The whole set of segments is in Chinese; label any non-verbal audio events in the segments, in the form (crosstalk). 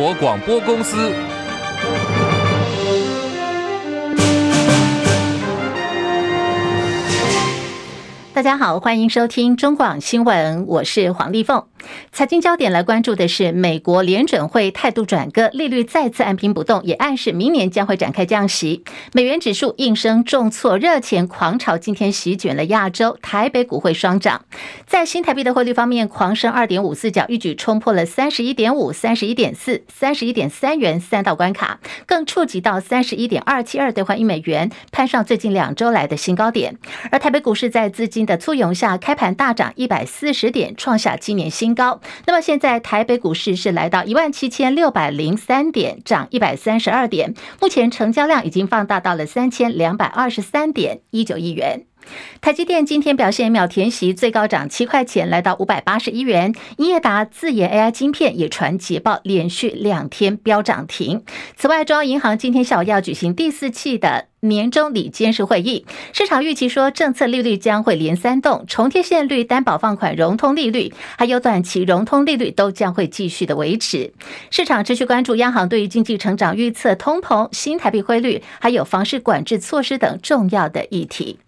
国广播公司。大家好，欢迎收听中广新闻，我是黄丽凤。财经焦点来关注的是，美国联准会态度转鸽，利率再次按兵不动，也暗示明年将会展开降息。美元指数应声重挫，热钱狂潮今天席卷了亚洲，台北股汇双涨。在新台币的汇率方面，狂升二点五四角，一举冲破了三十一点五、三十一点四、三十一点三元三道关卡，更触及到三十一点二七二兑换一美元，攀上最近两周来的新高点。而台北股市在资金的簇拥下，开盘大涨一百四十点，创下今年新高。高那么现在台北股市是来到一万七千六百零三点，涨一百三十二点。目前成交量已经放大到了三千两百二十三点一九亿元。台积电今天表现秒填席，最高涨七块钱，来到五百八十一元。英业达自研 AI 晶片也传捷报，连续两天飙涨停。此外，中央银行今天下午要举行第四期的年终里监事会议，市场预期说政策利率将会连三动，重贴现率、担保放款融通利率，还有短期融通利率都将会继续的维持。市场持续关注央行对于经济成长预测、通膨、新台币汇率，还有房市管制措施等重要的议题。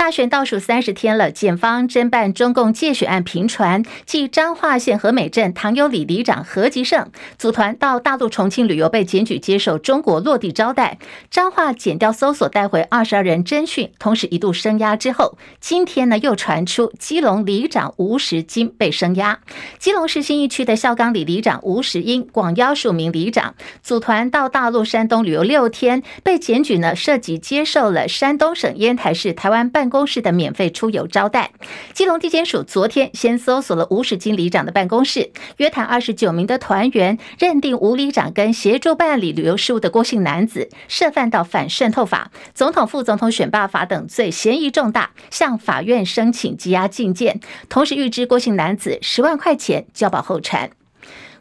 大选倒数三十天了，检方侦办中共借选案频传，继彰化县和美镇唐有里里长何吉胜组团到大陆重庆旅游被检举接受中国落地招待，彰化检调搜索带回二十二人侦讯，同时一度声押之后，今天呢又传出基隆里长吴石金被声押。基隆市新义区的孝岗里里长吴石英广邀数名里长组团到大陆山东旅游六天，被检举呢涉及接受了山东省烟台市台湾办公室的免费出游招待，基隆地检署昨天先搜索了吴石金里长的办公室，约谈二十九名的团员，认定吴里长跟协助办理旅游事务的郭姓男子涉犯到反渗透法、总统副总统选罢法等罪，嫌疑重大，向法院申请羁押禁见，同时预支郭姓男子十万块钱交保候传。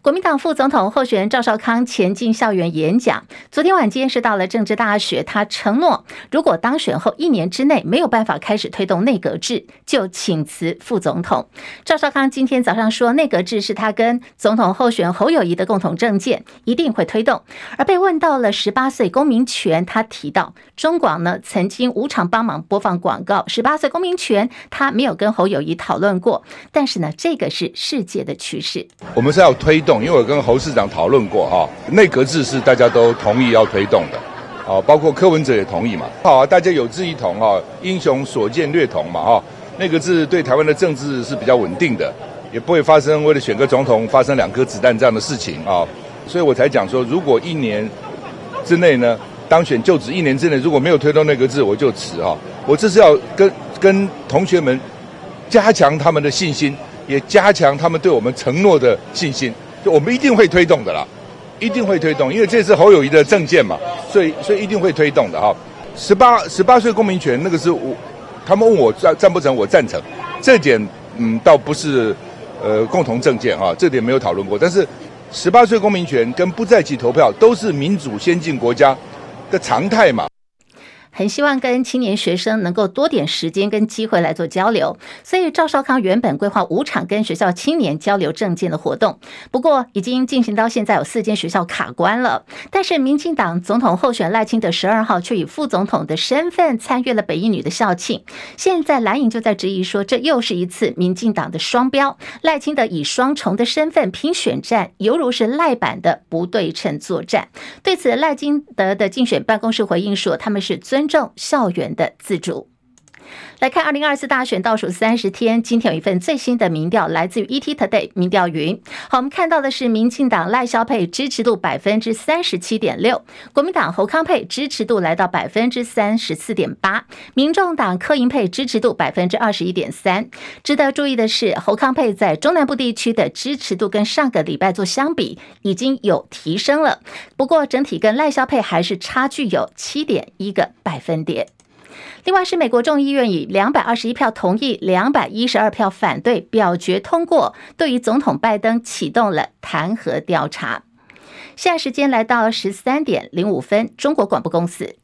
国民党副总统候选人赵少康前进校园演讲，昨天晚间是到了政治大学，他承诺如果当选后一年之内没有办法开始推动内阁制，就请辞副总统。赵少康今天早上说，内阁制是他跟总统候选人侯友谊的共同政见，一定会推动。而被问到了十八岁公民权，他提到中广呢曾经无偿帮忙播放广告，十八岁公民权他没有跟侯友谊讨论过，但是呢这个是世界的趋势，我们是要推因为我跟侯市长讨论过哈，内阁制是大家都同意要推动的，啊，包括柯文哲也同意嘛。好啊，大家有志一同哈，英雄所见略同嘛哈。内阁制对台湾的政治是比较稳定的，也不会发生为了选个总统发生两颗子弹这样的事情啊。所以我才讲说，如果一年之内呢当选就职，一年之内如果没有推动内阁制，我就辞哈。我这是要跟跟同学们加强他们的信心，也加强他们对我们承诺的信心。就我们一定会推动的啦，一定会推动，因为这是侯友谊的政见嘛，所以所以一定会推动的哈。十八十八岁公民权那个是我，他们问我赞赞不赞，我赞成。这点嗯倒不是呃共同政见哈，这点没有讨论过。但是十八岁公民权跟不在籍投票都是民主先进国家的常态嘛。很希望跟青年学生能够多点时间跟机会来做交流，所以赵少康原本规划五场跟学校青年交流政见的活动，不过已经进行到现在有四间学校卡关了。但是民进党总统候选赖清德十二号却以副总统的身份参与了北一女的校庆，现在蓝营就在质疑说，这又是一次民进党的双标，赖清德以双重的身份拼选战，犹如是赖版的不对称作战。对此，赖清德的竞选办公室回应说，他们是尊重校园的自主。来看二零二四大选倒数三十天，今天有一份最新的民调，来自于 ETtoday 民调云。好，我们看到的是民进党赖萧佩支持度百分之三十七点六，国民党侯康佩支持度来到百分之三十四点八，民众党柯银配支持度百分之二十一点三。值得注意的是，侯康佩在中南部地区的支持度跟上个礼拜做相比已经有提升了，不过整体跟赖萧配还是差距有七点一个百分点。另外是美国众议院以两百二十一票同意、两百一十二票反对表决通过，对于总统拜登启动了弹劾调查。现在时间来到十三点零五分，中国广播公司。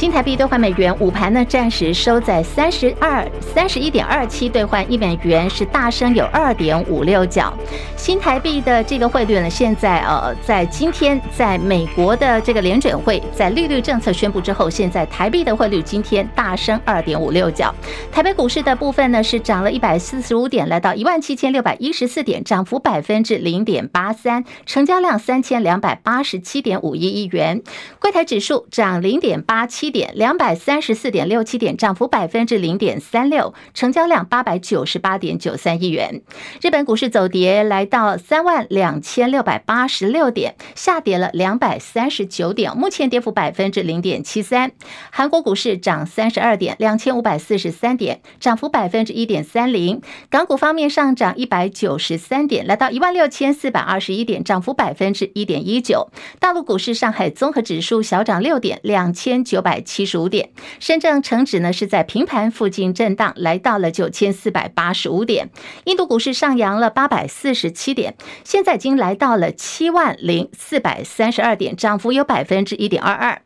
新台币兑换美元，午盘呢暂时收在三十二三十一点二七兑换一美元，是大升有二点五六角。新台币的这个汇率呢，现在呃，在今天在美国的这个联准会在利率政策宣布之后，现在台币的汇率今天大升二点五六角。台北股市的部分呢是涨了一百四十五点，来到一万七千六百一十四点，涨幅百分之零点八三，成交量三千两百八十七点五一亿元。柜台指数涨零点八七点，两百三十四点六七点，涨幅百分之零点三六，成交量八百九十八点九三亿元。日本股市走跌，来到三万两千六百八十六点，下跌了两百三十九点，目前跌幅百分之零点七三。韩国股市涨三十二点，两千五百四十三点，涨幅百分之一点三零。港股方面上涨一百九十三点，来到一万六千四百二十一点，涨幅百分之一点一九。大陆股市，上海综合指数小涨六点，两千九百七十五点。深圳成指呢是在平盘附近震荡，来到了九千四百八十五点。印度股市上扬了八百四十七点，现在已经来到了七万零四百三十二点，涨幅有百分之一点二二。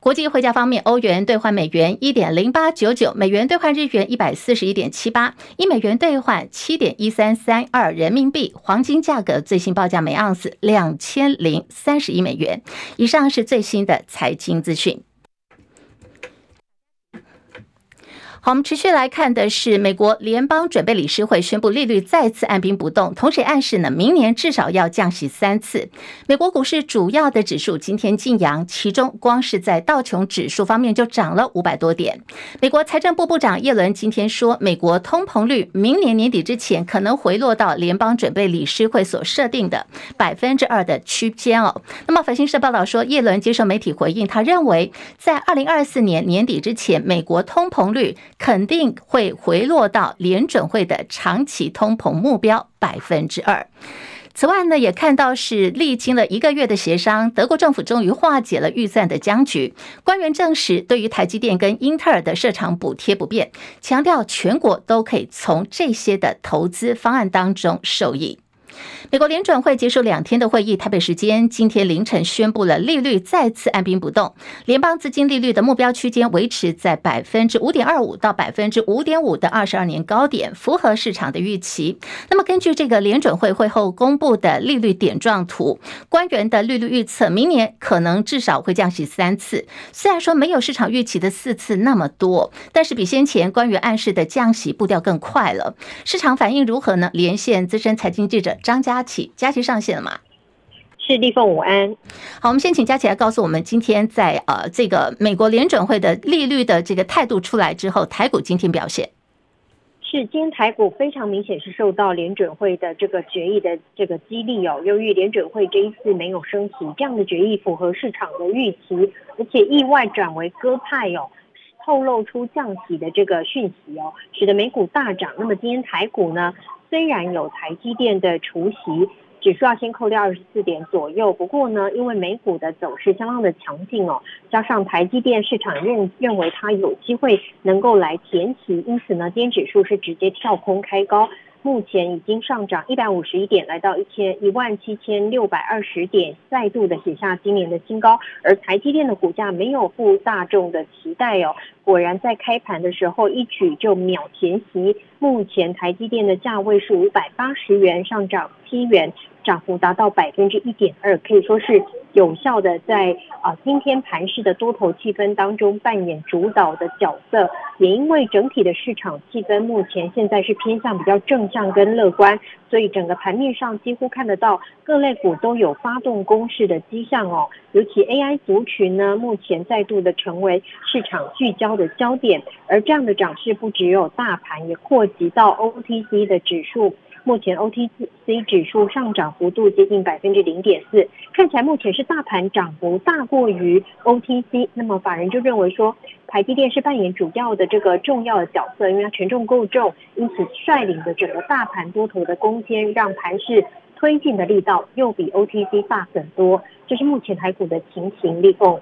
国际汇价方面，欧元兑换美元一点零八九九，美元兑换日元一百四十一点七八，一美元兑换七点一三三二人民币。黄金价格最新报价每盎司两千零三十一美元。以上是最新的财经资讯。好，我们持续来看的是美国联邦准备理事会宣布利率再次按兵不动，同时暗示呢，明年至少要降息三次。美国股市主要的指数今天劲扬，其中光是在道琼指数方面就涨了五百多点。美国财政部部长耶伦今天说，美国通膨率明年年底之前可能回落到联邦准备理事会所设定的百分之二的区间哦。那么，法新社报道说，耶伦接受媒体回应，他认为在二零二四年年底之前，美国通膨率肯定会回落到联准会的长期通膨目标百分之二。此外呢，也看到是历经了一个月的协商，德国政府终于化解了预算的僵局。官员证实，对于台积电跟英特尔的设厂补贴不变，强调全国都可以从这些的投资方案当中受益。美国联准会结束两天的会议，台北时间今天凌晨宣布了利率再次按兵不动，联邦资金利率的目标区间维持在百分之五点二五到百分之五点五的二十二年高点，符合市场的预期。那么根据这个联准会会后公布的利率点状图，官员的利率预测，明年可能至少会降息三次。虽然说没有市场预期的四次那么多，但是比先前官员暗示的降息步调更快了。市场反应如何呢？连线资深财经记者。张家佳琪，佳琪上线了吗？是立凤午安。好，我们先请佳琪来告诉我们，今天在呃这个美国联准会的利率的这个态度出来之后，台股今天表现是今天台股非常明显是受到联准会的这个决议的这个激励哦。由于联准会这一次没有升息，这样的决议符合市场的预期，而且意外转为鸽派哦，透露出降息的这个讯息哦，使得美股大涨。那么今天台股呢？虽然有台积电的除息，指数要先扣掉二十四点左右，不过呢，因为美股的走势相当的强劲哦，加上台积电市场认认为它有机会能够来填息，因此呢，今天指数是直接跳空开高。目前已经上涨一百五十一点，来到一千一万七千六百二十点，再度的写下今年的新高。而台积电的股价没有负大众的期待哦，果然在开盘的时候一举就秒填席。目前台积电的价位是五百八十元，上涨七元。涨幅达到百分之一点二，可以说是有效的在啊今天盘市的多头气氛当中扮演主导的角色。也因为整体的市场气氛目前现在是偏向比较正向跟乐观，所以整个盘面上几乎看得到各类股都有发动攻势的迹象哦。尤其 AI 族群呢，目前再度的成为市场聚焦的焦点，而这样的涨势不只有大盘，也扩及到 OTC 的指数。目前 OTC 指数上涨幅度接近百分之零点四，看起来目前是大盘涨幅大过于 OTC。那么法人就认为说，台积电是扮演主要的这个重要的角色，因为它权重够重，因此率领的整个大盘多头的攻坚，让盘势推进的力道又比 OTC 大很多。这是目前台股的情形，立凤。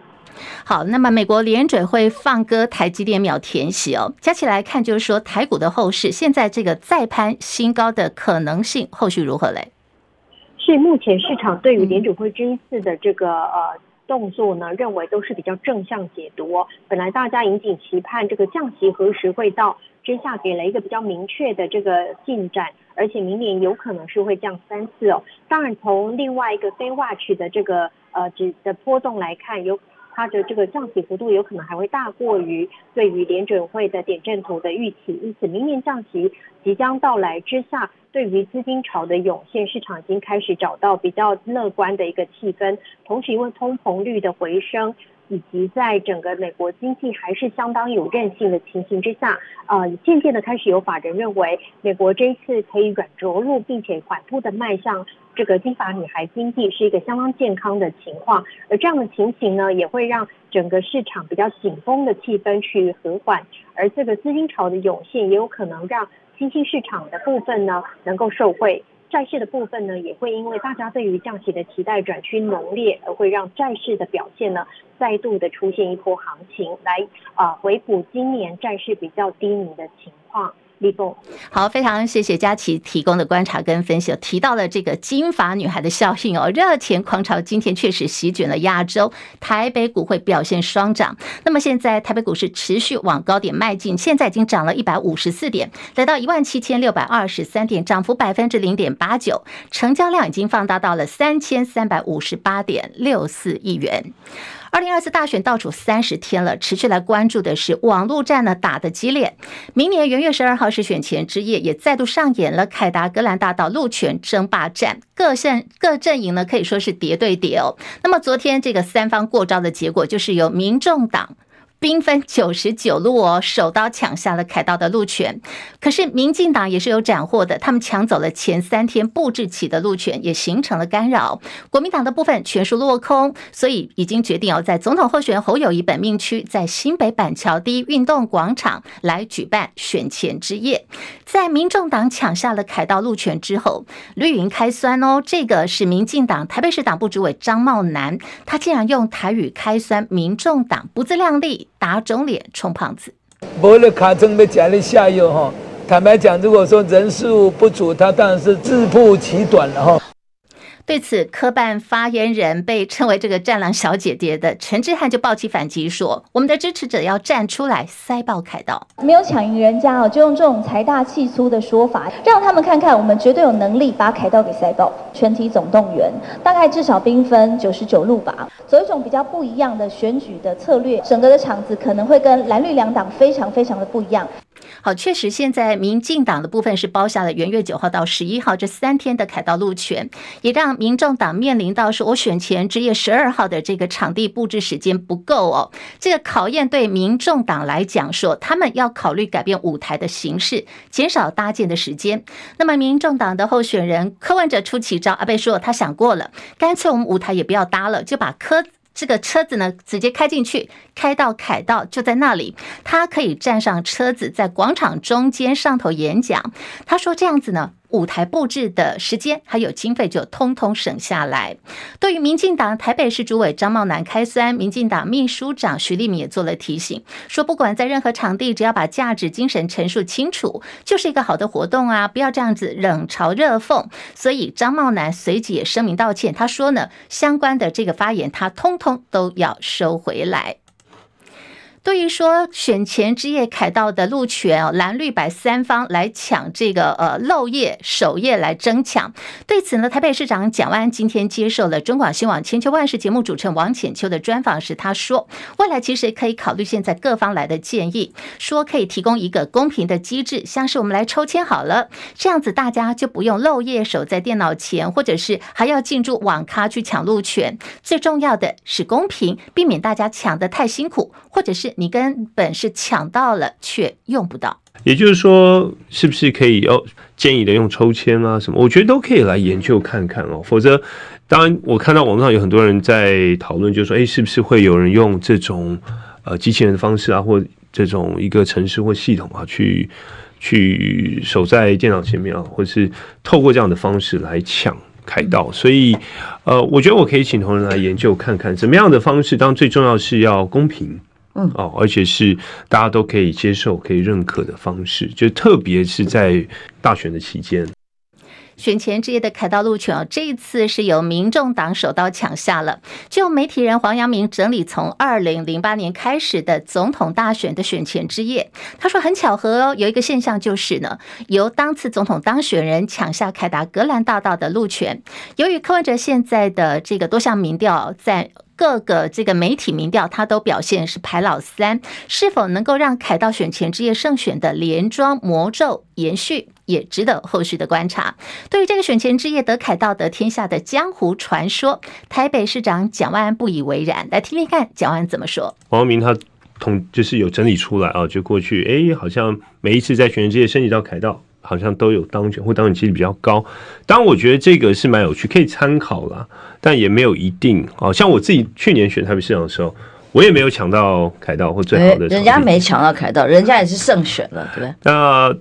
好，那么美国联准会放鸽台积电秒填息哦，加起来看就是说台股的后市，现在这个再攀新高的可能性后续如何嘞？是目前市场对于联准会这一次的这个呃动作呢，认为都是比较正向解读哦。本来大家引颈期盼这个降息何时会到，之下给了一个比较明确的这个进展，而且明年有可能是会降三次哦。当然，从另外一个非 watch 的这个呃指的波动来看，有它的这个降息幅度有可能还会大过于对于联准会的点阵图的预期，因此明年降息即将到来之下。对于资金潮的涌现，市场已经开始找到比较乐观的一个气氛。同时，因为通膨率的回升，以及在整个美国经济还是相当有韧性的情形之下，呃，渐渐的开始有法人认为，美国这一次可以软着陆，并且缓步的迈向这个金发女孩经济，是一个相当健康的情况。而这样的情形呢，也会让整个市场比较紧绷的气氛去和缓，而这个资金潮的涌现，也有可能让。新兴市场的部分呢，能够受惠；债市的部分呢，也会因为大家对于降息的期待转趋浓烈，而会让债市的表现呢，再度的出现一波行情，来啊、回补今年债市比较低迷的情况。立峰，好，非常谢谢佳琪提供的观察跟分析，提到了这个金发女孩的效应哦，热钱狂潮今天确实席卷了亚洲，台北股会表现双涨。那么现在台北股市持续往高点迈进，现在已经涨了一百五十四点，来到一万七千六百二十三点，涨幅百分之零点八九，成交量已经放大到了三千三百五十八点六四亿元。二零二四大选倒数三十天了，持续来关注的是网络战呢打得激烈。明年元月十二号是选前之夜，也再度上演了凯达格兰大道路权争霸战，各阵各阵营呢可以说是叠对叠哦。那么昨天这个三方过招的结果，就是由民众党。兵分九十九路哦，手刀抢下了凯道的路权。可是民进党也是有斩获的，他们抢走了前三天布置起的路权，也形成了干扰。国民党的部分全数落空，所以已经决定要在总统候选人侯友谊本命区，在新北板桥第一运动广场来举办选前之夜。在民众党抢下了凯道路权之后，绿营开酸哦，这个是民进党台北市党部主委张茂南，他竟然用台语开酸民众党不自量力。打肿脸充胖子，博了卡中被夹了下游哈。坦白讲，如果说人数不足，他当然是自曝其短了哈。对此，科办发言人被称为这个“战狼小姐姐”的陈志汉就爆气反击说：“我们的支持者要站出来塞爆凯道，没有抢赢人家哦，就用这种财大气粗的说法，让他们看看我们绝对有能力把凯道给塞爆。全体总动员，大概至少兵分九十九路吧，走一种比较不一样的选举的策略，整个的场子可能会跟蓝绿两党非常非常的不一样。”好，确实，现在民进党的部分是包下了元月九号到十一号这三天的凯道路权，也让民众党面临到说，我选前之夜十二号的这个场地布置时间不够哦。这个考验对民众党来讲，说他们要考虑改变舞台的形式，减少搭建的时间。那么，民众党的候选人柯文哲出奇招，阿贝说他想过了，干脆我们舞台也不要搭了，就把柯。这个车子呢，直接开进去，开到凯道就在那里，他可以站上车子，在广场中间上头演讲。他说这样子呢。舞台布置的时间还有经费就通通省下来。对于民进党台北市主委张茂南开酸，民进党秘书长徐立敏也做了提醒，说不管在任何场地，只要把价值精神陈述清楚，就是一个好的活动啊，不要这样子冷嘲热讽。所以张茂南随即也声明道歉，他说呢，相关的这个发言他通通都要收回来。对于说选前之夜凯道的路权哦，蓝绿白三方来抢这个呃漏夜首夜来争抢。对此呢，台北市长蒋万安今天接受了中广新闻千秋万世节目主持人王浅秋的专访时，他说，未来其实可以考虑现在各方来的建议，说可以提供一个公平的机制，像是我们来抽签好了，这样子大家就不用漏夜守在电脑前，或者是还要进驻网咖去抢路权。最重要的是公平，避免大家抢得太辛苦，或者是。你根本是抢到了，却用不到。也就是说，是不是可以哦？建议的用抽签啊什么？我觉得都可以来研究看看哦。否则，当然我看到网络上有很多人在讨论，就是说，诶，是不是会有人用这种呃机器人的方式啊，或这种一个程式或系统啊，去去守在电脑前面啊，或者是透过这样的方式来抢开道？所以，呃，我觉得我可以请同仁来研究看看，怎么样的方式？当然，最重要是要公平。嗯哦，而且是大家都可以接受、可以认可的方式，就特别是在大选的期间。选前之夜的凯道路权哦，这一次是由民众党首刀抢下了。就媒体人黄阳明整理从二零零八年开始的总统大选的选前之夜，他说很巧合哦，有一个现象就是呢，由当次总统当选人抢下凯达格兰大道的路权。由于柯文哲现在的这个多项民调在。各个这个媒体民调，他都表现是排老三，是否能够让凯道选前之夜胜选的连庄魔咒延续，也值得后续的观察。对于这个选前之夜得凯道得天下的江湖传说，台北市长蒋万安不以为然。来听听看蒋万安怎么说。黄阳明他统就是有整理出来啊，就过去哎，好像每一次在选前之夜升级到凯道。好像都有当选或当选几率比较高，当然我觉得这个是蛮有趣，可以参考啦，但也没有一定。哦，像我自己去年选台北市长的时候，我也没有抢到凯道或最好的，人家没抢到凯道，人家也是胜选了，对不对？那。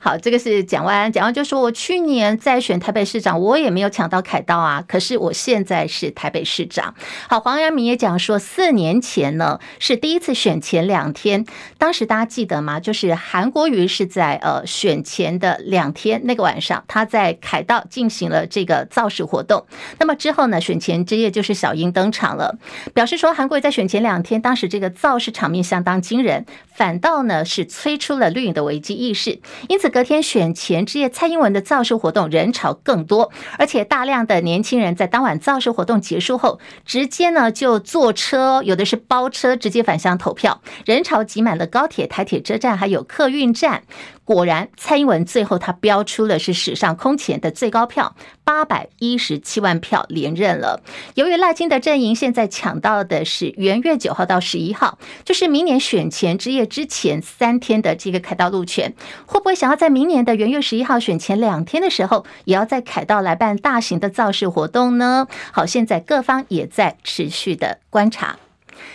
好，这个是蒋万安，蒋万就说：“我去年在选台北市长，我也没有抢到凯道啊。可是我现在是台北市长。”好，黄阳明也讲说，四年前呢是第一次选前两天，当时大家记得吗？就是韩国瑜是在呃选前的两天那个晚上，他在凯道进行了这个造势活动。那么之后呢，选前之夜就是小英登场了，表示说韩国瑜在选前两天，当时这个造势场面相当惊人，反倒呢是催出了绿营的危机意识，因此。隔天选前之夜，蔡英文的造势活动人潮更多，而且大量的年轻人在当晚造势活动结束后，直接呢就坐车，有的是包车直接返乡投票，人潮挤满了高铁、台铁车站，还有客运站。果然，蔡英文最后他标出了是史上空前的最高票，八百一十七万票连任了。由于赖清德阵营现在抢到的是元月九号到十一号，就是明年选前之夜之前三天的这个凯道路权，会不会想要在明年的元月十一号选前两天的时候，也要在凯道来办大型的造势活动呢？好，现在各方也在持续的观察。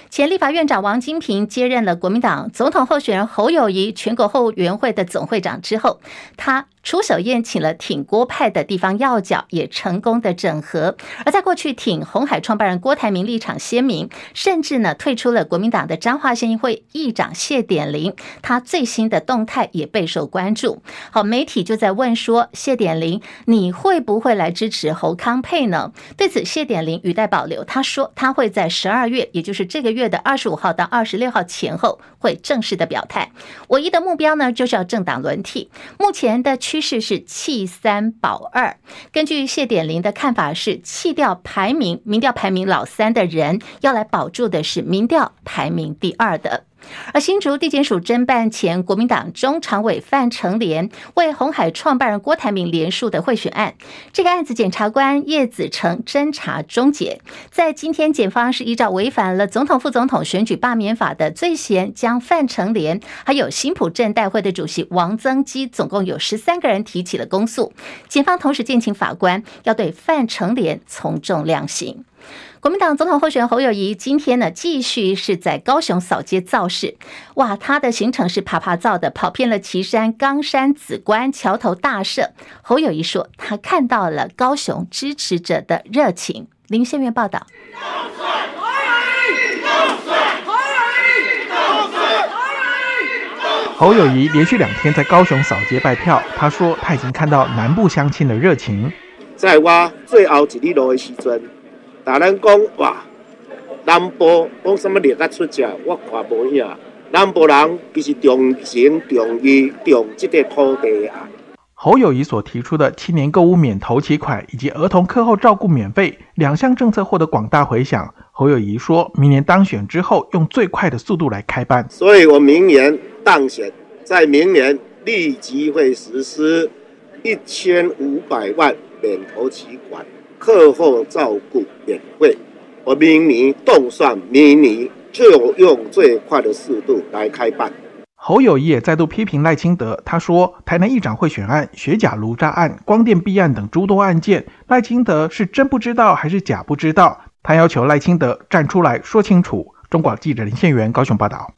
前立法院长王金平接任了国民党总统候选人侯友谊全国后援会的总会长之后，他出手宴请了挺郭派的地方要角，也成功的整合。而在过去挺红海创办人郭台铭立场鲜明，甚至呢退出了国民党的彰化县议会议长谢典林，他最新的动态也备受关注。好，媒体就在问说，谢典林你会不会来支持侯康配呢？对此，谢典林语带保留，他说他会在十二月，也就是这个月的二十五号到二十六号前后会正式的表态。唯一的目标呢，就是要政党轮替。目前的。趋势是弃三保二。根据谢典林的看法是，弃掉排名民调排名老三的人，要来保住的是民调排名第二的。而新竹地检署侦办前国民党中常委范成廉为红海创办人郭台铭连署的贿选案，这个案子检察官叶子成侦查终结，在今天检方是依照违反了总统副总统选举罢免法的罪嫌，将范成廉还有新埔镇代会的主席王增基，总共有十三个人提起了公诉。检方同时建请法官要对范成廉从重量刑。国民党总统候选人侯友谊今天呢，继续是在高雄扫街造势。哇，他的行程是爬爬造的，跑遍了旗山、冈山、梓官、桥头、大社。侯友谊说，他看到了高雄支持者的热情。林先元报道。侯友谊连续两天在高雄扫街拜票，他说他已经看到南部乡亲的热情。在我最后一里路的时阵。大人讲哇，南部讲什么列个出价，我看无影。南部人其实重情重义重这个土地啊。侯友谊所提出的青年购物免头期款以及儿童课后照顾免费两项政策获得广大回响。侯友谊说明年当选之后，用最快的速度来开办。所以我明年当选，在明年立即会实施一千五百万免头期款。课后照顾免费，我明年动算，明年就用最快的速度来开办。侯友宜也再度批评赖清德，他说：“台南议长贿选案、学甲炉渣案、光电弊案等诸多案件，赖清德是真不知道还是假不知道？”他要求赖清德站出来说清楚。中广记者林宪元高雄报道。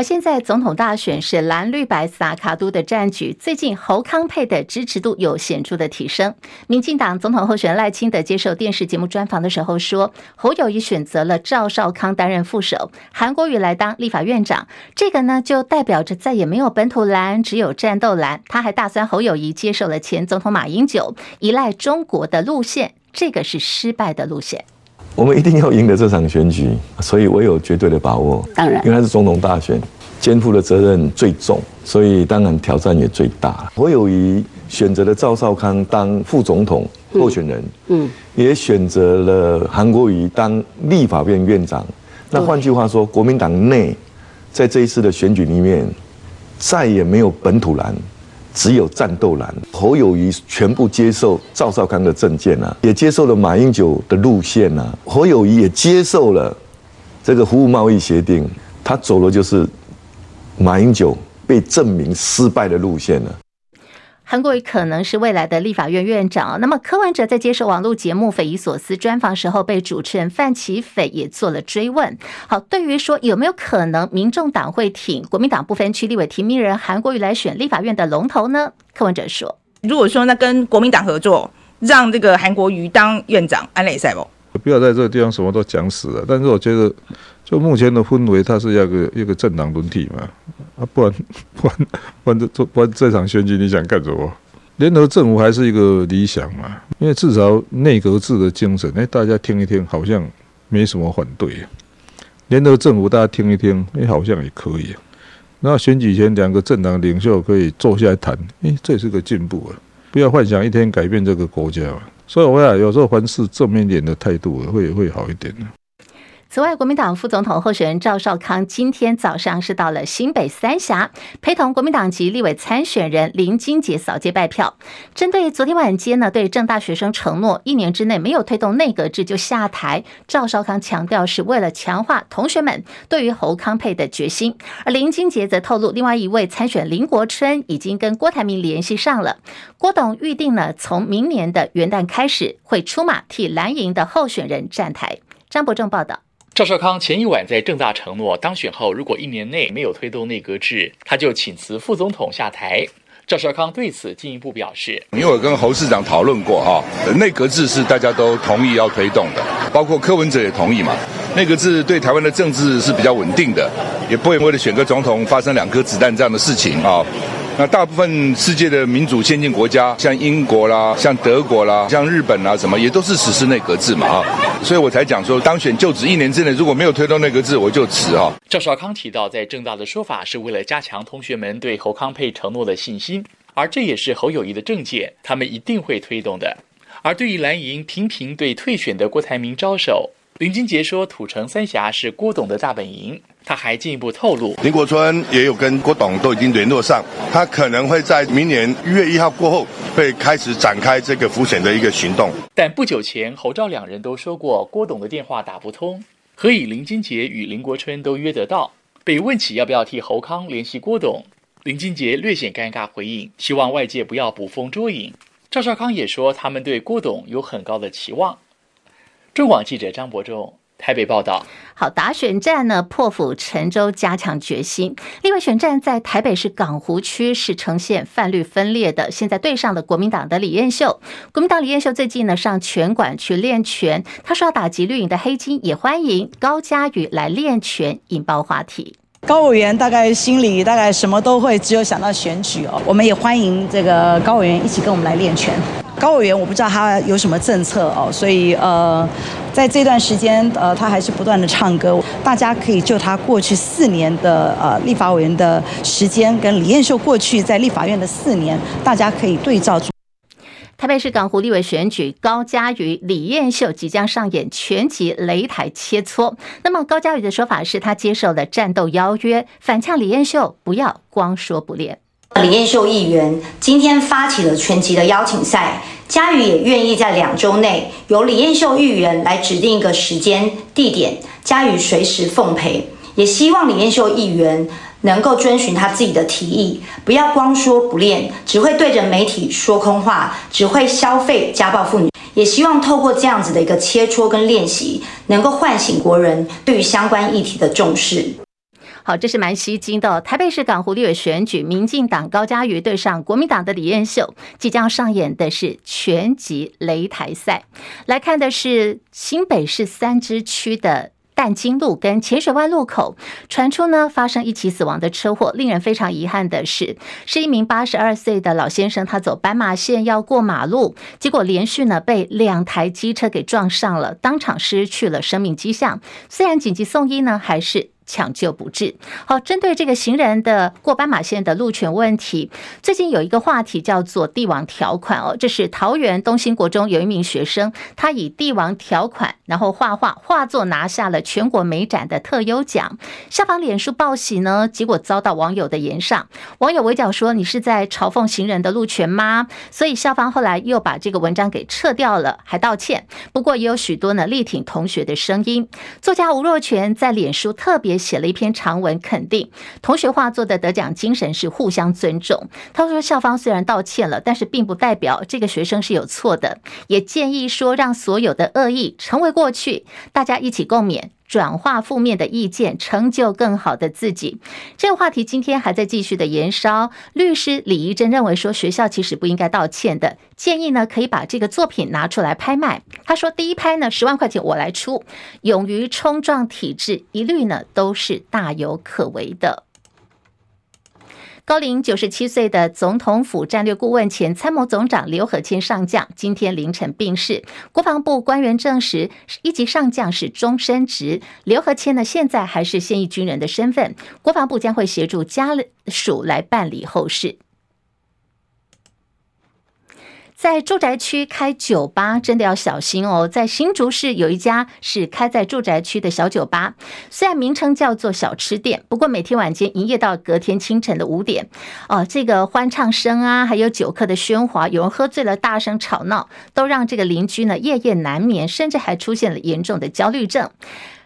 而现在总统大选是蓝绿白萨卡都的战局，最近侯康佩的支持度有显著的提升。民进党总统候选人赖清德接受电视节目专访的时候说，侯友谊选择了赵少康担任副手，韩国瑜来当立法院长，这个呢就代表着再也没有本土蓝，只有战斗蓝。他还大酸侯友谊接受了前总统马英九依赖中国的路线，这个是失败的路线。我们一定要赢得这场选举，所以我有绝对的把握。当然，因为他是总统大选，肩负的责任最重，所以当然挑战也最大。侯友宜选择了赵少康当副总统候选人，嗯，也选择了韩国瑜当立法院院长。那换句话说，国民党内在这一次的选举里面，再也没有本土蓝。只有战斗蓝，侯友谊全部接受赵少康的政见啊，也接受了马英九的路线啊，侯友谊也接受了这个服务贸易协定，他走的就是马英九被证明失败的路线了。韩国瑜可能是未来的立法院院长。那么柯文哲在接受网络节目《匪夷所思》专访时候，被主持人范琪斐也做了追问。好，对于说有没有可能民众党会挺国民党不分区立委提名人韩国瑜来选立法院的龙头呢？柯文哲说：“如果说那跟国民党合作，让这个韩国瑜当院长，安内赛不？不要在这个地方什么都讲死了。但是我觉得。”就目前的氛围，它是要个一个政党轮替嘛，啊，不然 (laughs) 不然不然这不然这场选举你想干什么？联合政府还是一个理想嘛，因为至少内阁制的精神，哎，大家听一听，好像没什么反对。联合政府大家听一听，哎，好像也可以。那选举前两个政党领袖可以坐下来谈，哎，这是个进步啊！不要幻想一天改变这个国家嘛。所以我想有时候凡事正面一点的态度会会好一点。此外，国民党副总统候选人赵少康今天早上是到了新北三峡，陪同国民党籍立委参选人林金杰扫街拜票。针对昨天晚间呢，对政大学生承诺一年之内没有推动内阁制就下台，赵少康强调是为了强化同学们对于侯康配的决心。而林金杰则透露，另外一位参选林国春已经跟郭台铭联系上了，郭董预定了从明年的元旦开始会出马替蓝营的候选人站台。张伯仲报道。赵少康前一晚在政大承诺，当选后如果一年内没有推动内阁制，他就请辞副总统下台。赵少康对此进一步表示：“因为我跟侯市长讨论过，哈，内阁制是大家都同意要推动的，包括柯文哲也同意嘛。内阁制对台湾的政治是比较稳定的，也不会为了选个总统发生两颗子弹这样的事情啊。”那大部分世界的民主先进国家，像英国啦、像德国啦、像日本啦，什么也都是实施内阁制嘛啊，所以我才讲说，当选就职一年之内如果没有推动内阁制，我就辞啊。赵少康提到，在政大的说法是为了加强同学们对侯康配承诺的信心，而这也是侯友宜的政见，他们一定会推动的。而对于蓝营频频对退选的郭台铭招手，林金杰说，土城三峡是郭董的大本营。他还进一步透露，林国春也有跟郭董都已经联络上，他可能会在明年一月一号过后会开始展开这个浮选的一个行动。但不久前，侯兆两人都说过郭董的电话打不通，何以林金杰与林国春都约得到？被问起要不要替侯康联系郭董，林金杰略显尴尬回应，希望外界不要捕风捉影。赵少康也说，他们对郭董有很高的期望。中广记者张博仲。台北报道，好，打选战呢，破釜沉舟，加强决心。另外选战在台北市港湖区是呈现泛绿分裂的。现在对上了国民党的李彦秀，国民党李彦秀最近呢上拳馆去练拳，他说要打击绿营的黑金，也欢迎高嘉宇来练拳，引爆话题。高委员大概心里大概什么都会，只有想到选举哦。我们也欢迎这个高委员一起跟我们来练拳。高委员我不知道他有什么政策哦，所以呃，在这段时间呃，他还是不断的唱歌。大家可以就他过去四年的呃立法委员的时间，跟李彦秀过去在立法院的四年，大家可以对照。台北市港湖立委选举，高嘉瑜、李彦秀即将上演拳击擂台切磋。那么高嘉瑜的说法是他接受了战斗邀约，反呛李彦秀不要光说不练。李彦秀议员今天发起了拳击的邀请赛，嘉瑜也愿意在两周内由李彦秀议员来指定一个时间地点，嘉瑜随时奉陪。也希望李彦秀议员能够遵循他自己的提议，不要光说不练，只会对着媒体说空话，只会消费家暴妇女。也希望透过这样子的一个切磋跟练习，能够唤醒国人对于相关议题的重视。好，这是蛮吸睛的。台北市港湖立委选举，民进党高嘉瑜对上国民党的李彦秀，即将上演的是全集擂台赛。来看的是新北市三芝区的。淡金路跟浅水湾路口传出呢，发生一起死亡的车祸，令人非常遗憾的是，是一名八十二岁的老先生，他走斑马线要过马路，结果连续呢被两台机车给撞上了，当场失去了生命迹象。虽然紧急送医呢，还是。抢救不治。好，针对这个行人的过斑马线的路权问题，最近有一个话题叫做“帝王条款”哦，这是桃园东兴国中有一名学生，他以“帝王条款”然后画画画作拿下了全国美展的特优奖。校方脸书报喜呢，结果遭到网友的炎上，网友围剿说：“你是在嘲讽行人的路权吗？”所以校方后来又把这个文章给撤掉了，还道歉。不过也有许多呢力挺同学的声音。作家吴若权在脸书特别。写了一篇长文，肯定同学画作的得奖精神是互相尊重。他说，校方虽然道歉了，但是并不代表这个学生是有错的，也建议说让所有的恶意成为过去，大家一起共勉。转化负面的意见，成就更好的自己。这个话题今天还在继续的延烧。律师李怡珍认为说，学校其实不应该道歉的，建议呢可以把这个作品拿出来拍卖。他说，第一拍呢十万块钱我来出，勇于冲撞体制，一律呢都是大有可为的。高龄九十七岁的总统府战略顾问、前参谋总长刘和谦上将，今天凌晨病逝。国防部官员证实，一级上将是终身职。刘和谦呢，现在还是现役军人的身份，国防部将会协助家属来办理后事。在住宅区开酒吧真的要小心哦！在新竹市有一家是开在住宅区的小酒吧，虽然名称叫做小吃店，不过每天晚间营业到隔天清晨的五点。哦，这个欢唱声啊，还有酒客的喧哗，有人喝醉了大声吵闹，都让这个邻居呢夜夜难眠，甚至还出现了严重的焦虑症。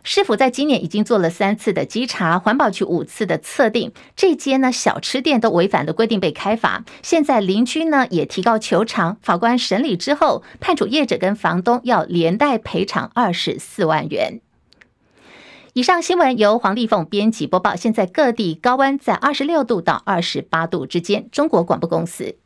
市府在今年已经做了三次的稽查，环保局五次的测定，这间呢小吃店都违反了规定被开罚。现在邻居呢也提告求偿，法官审理之后判处业者跟房东要连带赔偿二十四万元。以上新闻由黄丽凤编辑播报。现在各地高温在二十六度到二十八度之间。中国广播公司。